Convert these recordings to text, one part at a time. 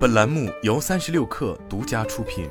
本栏目由三十六氪独家出品。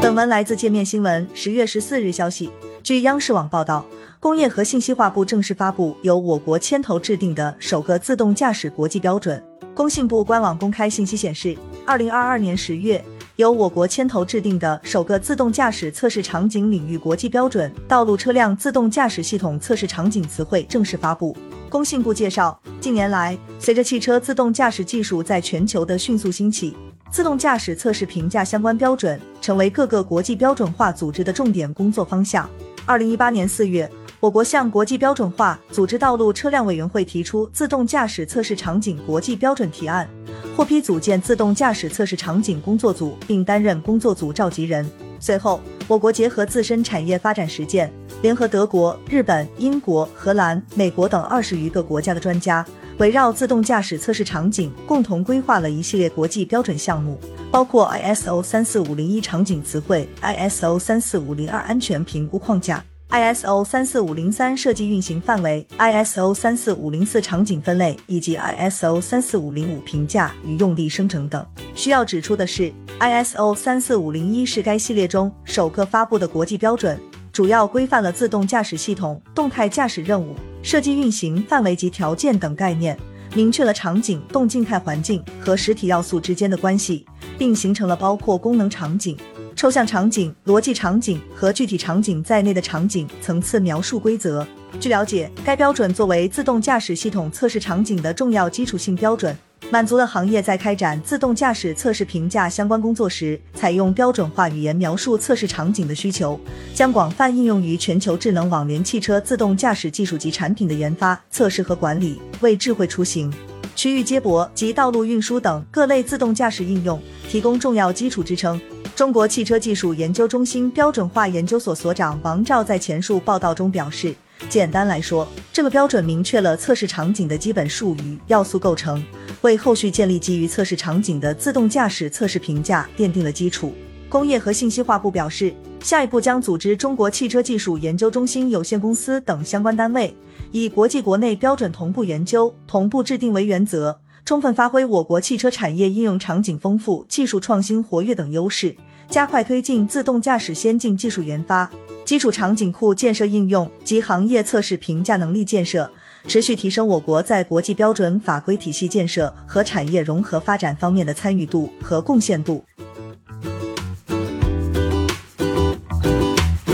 本文来自界面新闻。十月十四日消息，据央视网报道，工业和信息化部正式发布由我国牵头制定的首个自动驾驶国际标准。工信部官网公开信息显示，二零二二年十月，由我国牵头制定的首个自动驾驶测试场景领域国际标准《道路车辆自动驾驶系统测试场景词汇》正式发布。工信部介绍，近年来，随着汽车自动驾驶技术在全球的迅速兴起，自动驾驶测试评价相关标准成为各个国际标准化组织的重点工作方向。二零一八年四月，我国向国际标准化组织道路车辆委员会提出自动驾驶测试场景国际标准提案，获批组建自动驾驶测试场景工作组，并担任工作组召集人。随后，我国结合自身产业发展实践，联合德国、日本、英国、荷兰、美国等二十余个国家的专家，围绕自动驾驶测试场景，共同规划了一系列国际标准项目，包括 ISO 三四五零一场景词汇、ISO 三四五零二安全评估框架。ISO 三四五零三设计运行范围、ISO 三四五零四场景分类以及 ISO 三四五零五评价与用力生成等。需要指出的是，ISO 三四五零一是该系列中首个发布的国际标准，主要规范了自动驾驶系统动态驾驶任务、设计运行范围及条件等概念，明确了场景动静态环境和实体要素之间的关系，并形成了包括功能场景。抽象场景、逻辑场景和具体场景在内的场景层次描述规则。据了解，该标准作为自动驾驶系统测试场景的重要基础性标准，满足了行业在开展自动驾驶测试评价相关工作时，采用标准化语言描述测试场景的需求，将广泛应用于全球智能网联汽车自动驾驶技术及产品的研发、测试和管理，为智慧出行、区域接驳及道路运输等各类自动驾驶应用提供重要基础支撑。中国汽车技术研究中心标准化研究所所长王照在前述报道中表示，简单来说，这个标准明确了测试场景的基本术语要素构成，为后续建立基于测试场景的自动驾驶测试评价奠定了基础。工业和信息化部表示，下一步将组织中国汽车技术研究中心有限公司等相关单位，以国际国内标准同步研究、同步制定为原则。充分发挥我国汽车产业应用场景丰富、技术创新活跃等优势，加快推进自动驾驶先进技术研发、基础场景库建设应用及行业测试评价能力建设，持续提升我国在国际标准法规体系建设和产业融合发展方面的参与度和贡献度。